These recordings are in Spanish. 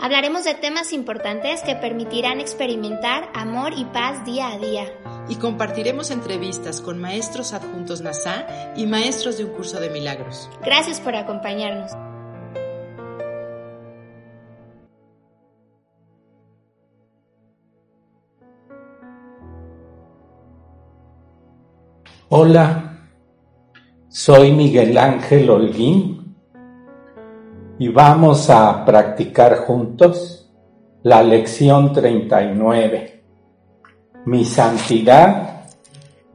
Hablaremos de temas importantes que permitirán experimentar amor y paz día a día. Y compartiremos entrevistas con maestros adjuntos NASA y maestros de un curso de milagros. Gracias por acompañarnos. Hola, soy Miguel Ángel Holguín y vamos a practicar juntos la lección 39. Mi santidad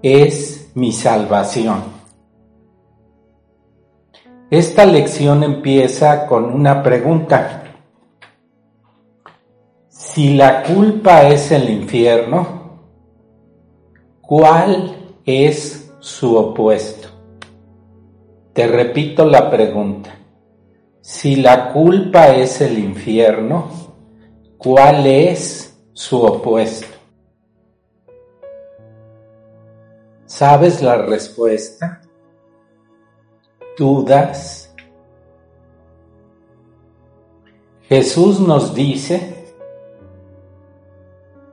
es mi salvación. Esta lección empieza con una pregunta. Si la culpa es el infierno, ¿cuál es su opuesto. Te repito la pregunta. Si la culpa es el infierno, ¿cuál es su opuesto? ¿Sabes la respuesta? ¿Dudas? Jesús nos dice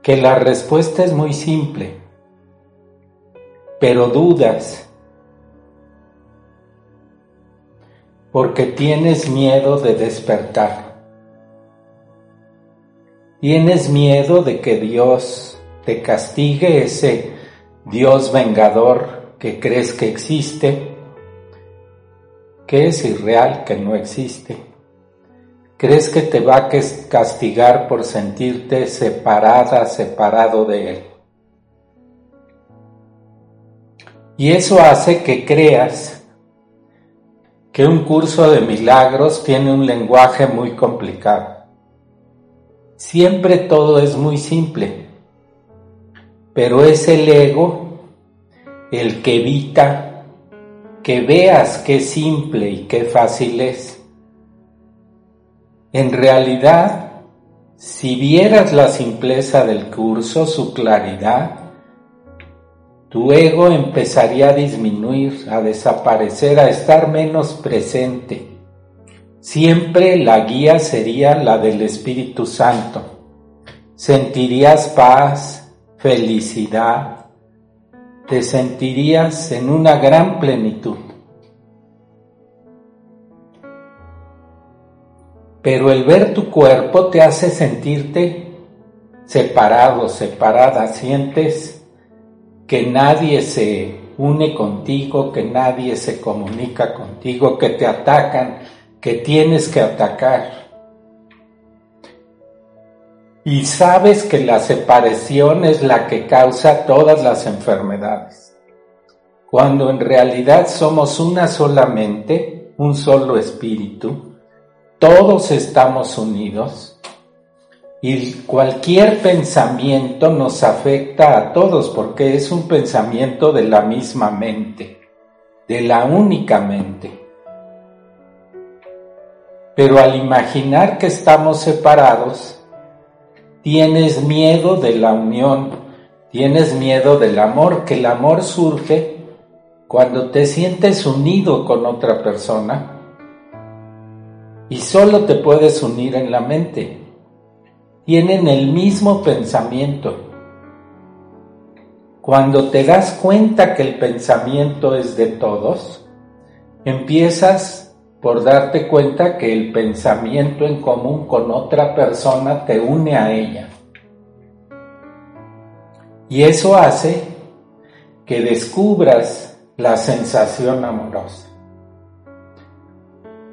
que la respuesta es muy simple pero dudas porque tienes miedo de despertar. Tienes miedo de que Dios te castigue, ese Dios vengador que crees que existe, que es irreal, que no existe. Crees que te va a castigar por sentirte separada, separado de Él. Y eso hace que creas que un curso de milagros tiene un lenguaje muy complicado. Siempre todo es muy simple, pero es el ego el que evita que veas qué simple y qué fácil es. En realidad, si vieras la simpleza del curso, su claridad, tu ego empezaría a disminuir, a desaparecer, a estar menos presente. Siempre la guía sería la del Espíritu Santo. Sentirías paz, felicidad, te sentirías en una gran plenitud. Pero el ver tu cuerpo te hace sentirte separado, separada, sientes que nadie se une contigo, que nadie se comunica contigo, que te atacan, que tienes que atacar. Y sabes que la separación es la que causa todas las enfermedades. Cuando en realidad somos una solamente, un solo espíritu, todos estamos unidos y cualquier pensamiento nos afecta a todos porque es un pensamiento de la misma mente, de la única mente. Pero al imaginar que estamos separados, tienes miedo de la unión, tienes miedo del amor, que el amor surge cuando te sientes unido con otra persona y solo te puedes unir en la mente tienen el mismo pensamiento. Cuando te das cuenta que el pensamiento es de todos, empiezas por darte cuenta que el pensamiento en común con otra persona te une a ella. Y eso hace que descubras la sensación amorosa.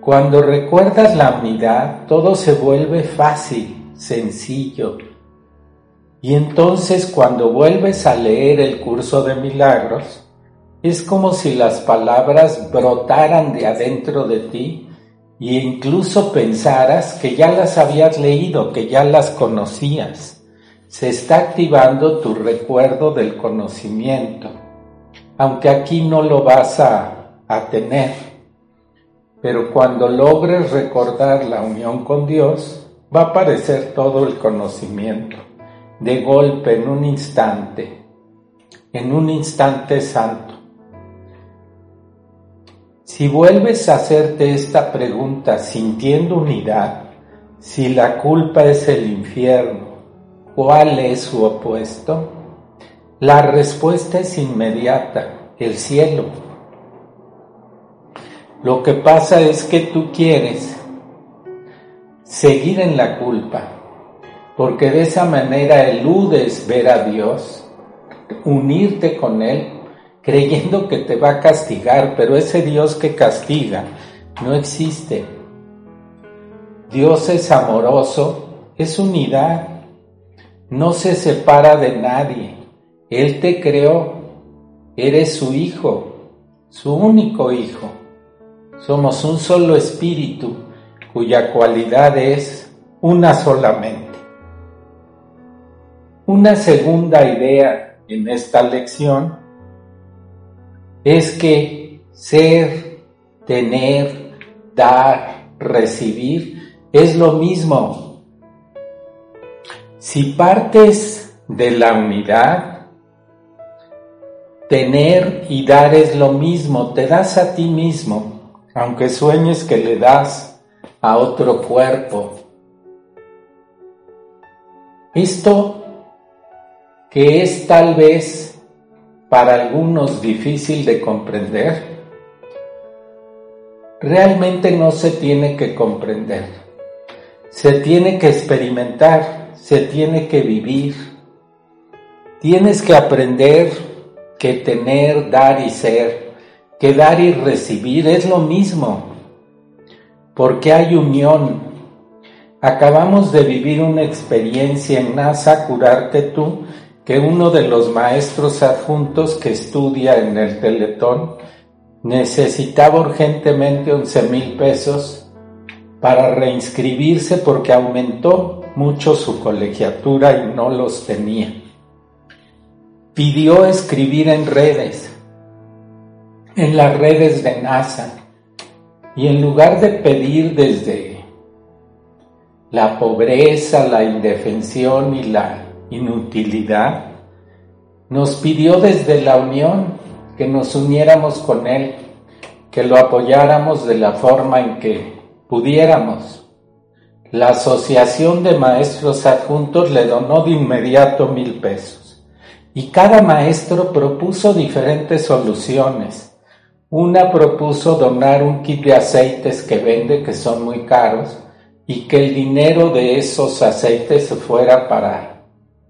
Cuando recuerdas la unidad, todo se vuelve fácil sencillo. Y entonces cuando vuelves a leer el curso de milagros, es como si las palabras brotaran de adentro de ti e incluso pensaras que ya las habías leído, que ya las conocías. Se está activando tu recuerdo del conocimiento, aunque aquí no lo vas a, a tener. Pero cuando logres recordar la unión con Dios, va a aparecer todo el conocimiento, de golpe, en un instante, en un instante santo. Si vuelves a hacerte esta pregunta sintiendo unidad, si la culpa es el infierno, ¿cuál es su opuesto? La respuesta es inmediata, el cielo. Lo que pasa es que tú quieres seguir en la culpa, porque de esa manera eludes ver a Dios, unirte con Él, creyendo que te va a castigar, pero ese Dios que castiga no existe. Dios es amoroso, es unidad, no se separa de nadie. Él te creó, eres su hijo, su único hijo. Somos un solo espíritu cuya cualidad es una solamente. Una segunda idea en esta lección es que ser, tener, dar, recibir es lo mismo. Si partes de la unidad, tener y dar es lo mismo, te das a ti mismo, aunque sueñes que le das a otro cuerpo. Esto que es tal vez para algunos difícil de comprender, realmente no se tiene que comprender. Se tiene que experimentar, se tiene que vivir. Tienes que aprender que tener, dar y ser, que dar y recibir es lo mismo, porque hay unión. Acabamos de vivir una experiencia en NASA, curarte tú, que uno de los maestros adjuntos que estudia en el Teletón necesitaba urgentemente 11 mil pesos para reinscribirse porque aumentó mucho su colegiatura y no los tenía. Pidió escribir en redes, en las redes de NASA, y en lugar de pedir desde la pobreza, la indefensión y la inutilidad, nos pidió desde la unión que nos uniéramos con Él, que lo apoyáramos de la forma en que pudiéramos. La Asociación de Maestros Adjuntos le donó de inmediato mil pesos y cada maestro propuso diferentes soluciones. Una propuso donar un kit de aceites que vende, que son muy caros, y que el dinero de esos aceites fuera para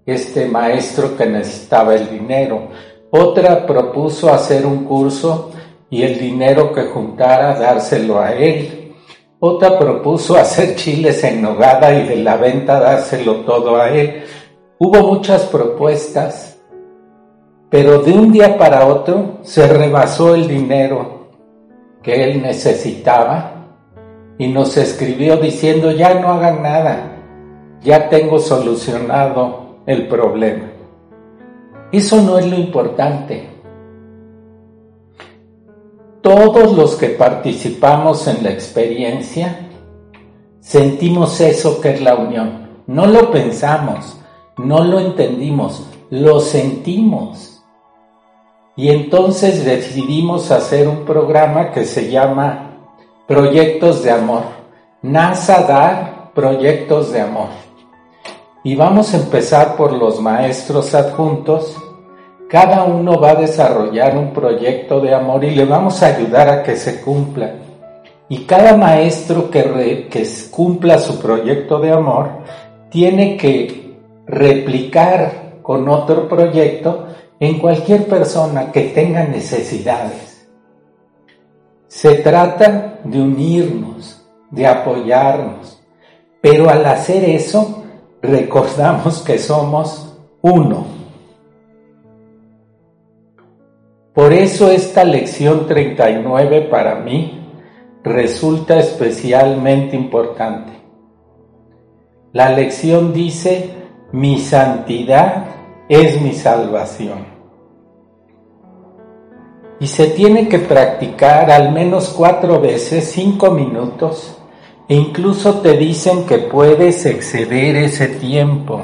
este maestro que necesitaba el dinero. Otra propuso hacer un curso y el dinero que juntara dárselo a él. Otra propuso hacer chiles en nogada y de la venta dárselo todo a él. Hubo muchas propuestas, pero de un día para otro se rebasó el dinero que él necesitaba y nos escribió diciendo ya no hagan nada, ya tengo solucionado el problema. Eso no es lo importante. Todos los que participamos en la experiencia sentimos eso que es la unión. No lo pensamos, no lo entendimos, lo sentimos. Y entonces decidimos hacer un programa que se llama Proyectos de Amor. NASA dar Proyectos de Amor. Y vamos a empezar por los maestros adjuntos. Cada uno va a desarrollar un proyecto de amor y le vamos a ayudar a que se cumpla. Y cada maestro que, que cumpla su proyecto de amor tiene que replicar con otro proyecto en cualquier persona que tenga necesidades. Se trata de unirnos, de apoyarnos, pero al hacer eso recordamos que somos uno. Por eso esta lección 39 para mí resulta especialmente importante. La lección dice, mi santidad es mi salvación. y se tiene que practicar al menos cuatro veces, cinco minutos, e incluso te dicen que puedes exceder ese tiempo,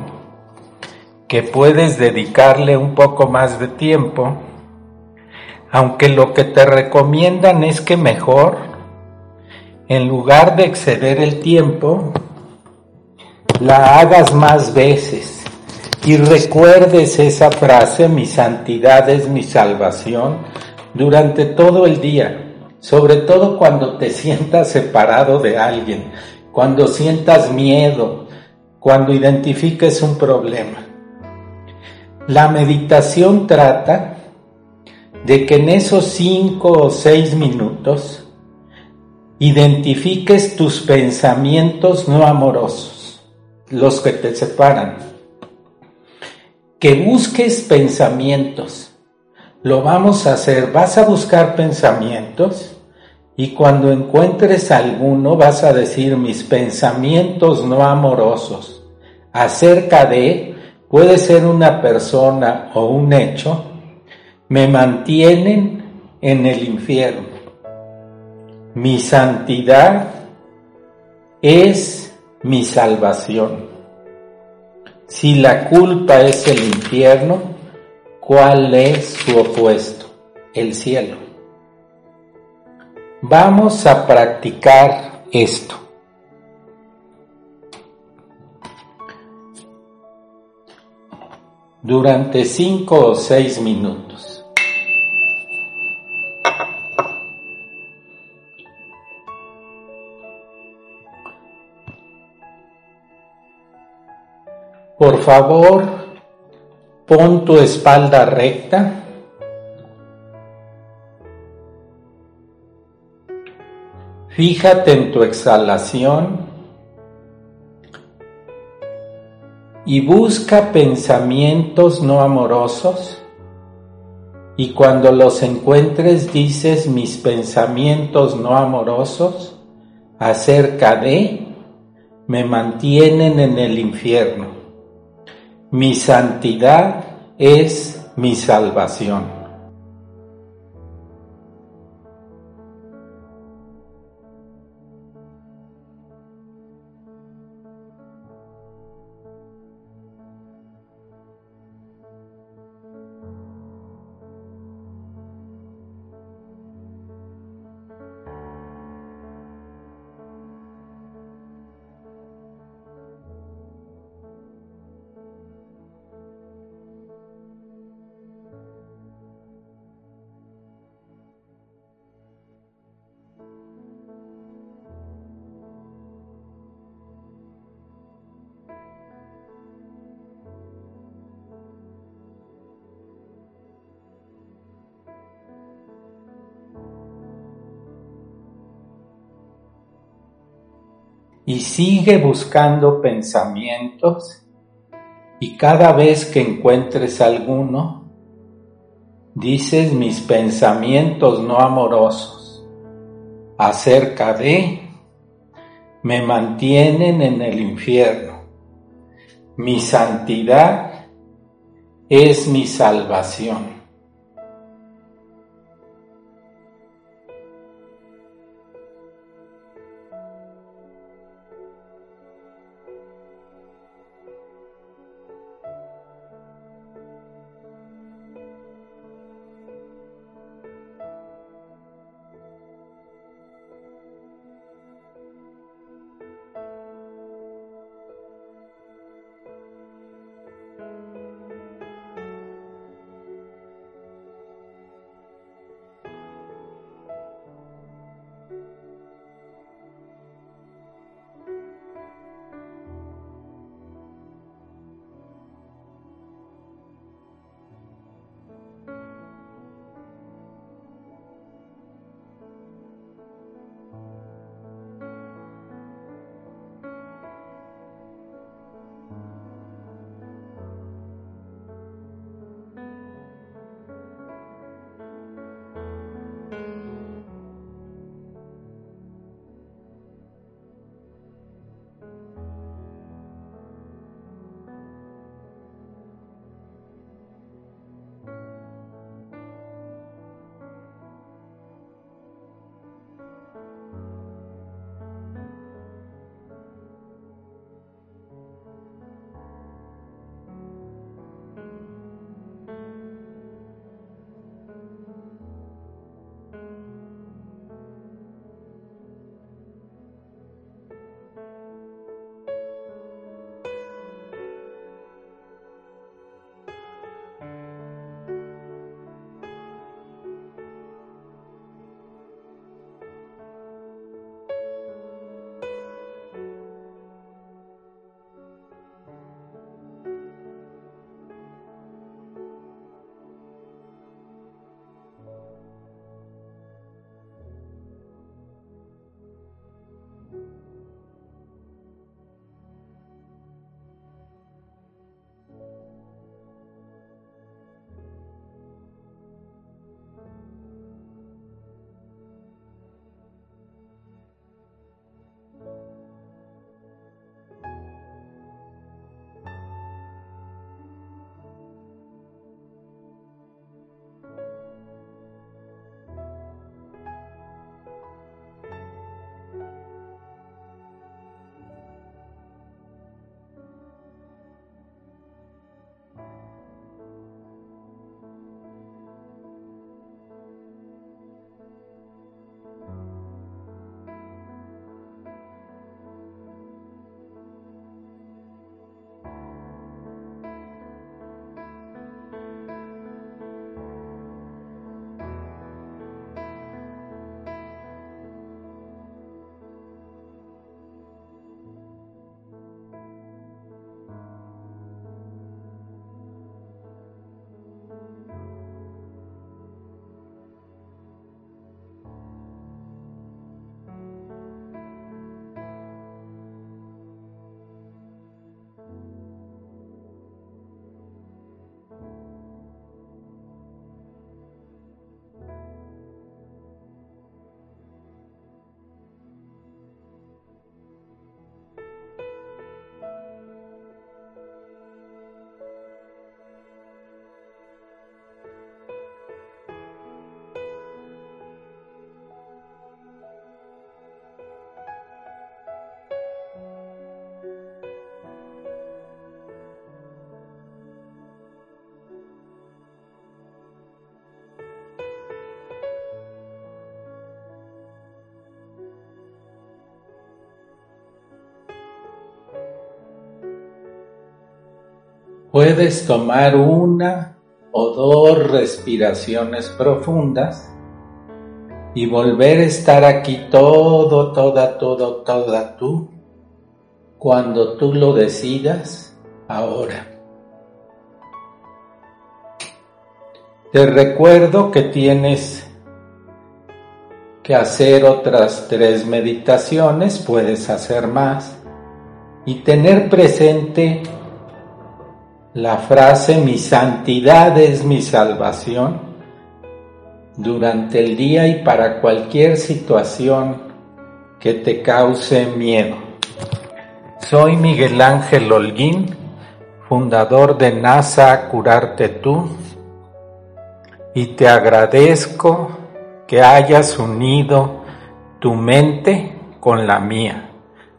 que puedes dedicarle un poco más de tiempo, aunque lo que te recomiendan es que mejor, en lugar de exceder el tiempo, la hagas más veces y recuerdes esa frase, mi santidad es mi salvación, durante todo el día, sobre todo cuando te sientas separado de alguien, cuando sientas miedo, cuando identifiques un problema. La meditación trata de que en esos cinco o seis minutos identifiques tus pensamientos no amorosos, los que te separan, que busques pensamientos lo vamos a hacer. Vas a buscar pensamientos y cuando encuentres alguno vas a decir mis pensamientos no amorosos acerca de, puede ser una persona o un hecho, me mantienen en el infierno. Mi santidad es mi salvación. Si la culpa es el infierno, ¿Cuál es su opuesto? El cielo. Vamos a practicar esto. Durante cinco o seis minutos. Por favor, Pon tu espalda recta. Fíjate en tu exhalación y busca pensamientos no amorosos y cuando los encuentres dices mis pensamientos no amorosos acerca de me mantienen en el infierno. Mi santidad es mi salvación. Y sigue buscando pensamientos y cada vez que encuentres alguno, dices mis pensamientos no amorosos acerca de me mantienen en el infierno. Mi santidad es mi salvación. Puedes tomar una o dos respiraciones profundas y volver a estar aquí todo, toda, todo, toda tú, cuando tú lo decidas, ahora. Te recuerdo que tienes que hacer otras tres meditaciones, puedes hacer más, y tener presente la frase mi santidad es mi salvación durante el día y para cualquier situación que te cause miedo. Soy Miguel Ángel Holguín, fundador de NASA Curarte Tú, y te agradezco que hayas unido tu mente con la mía.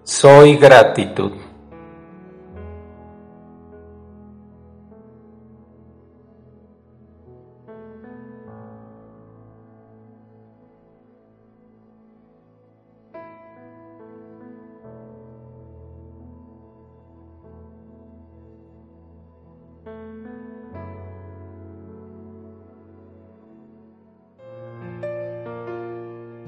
Soy gratitud.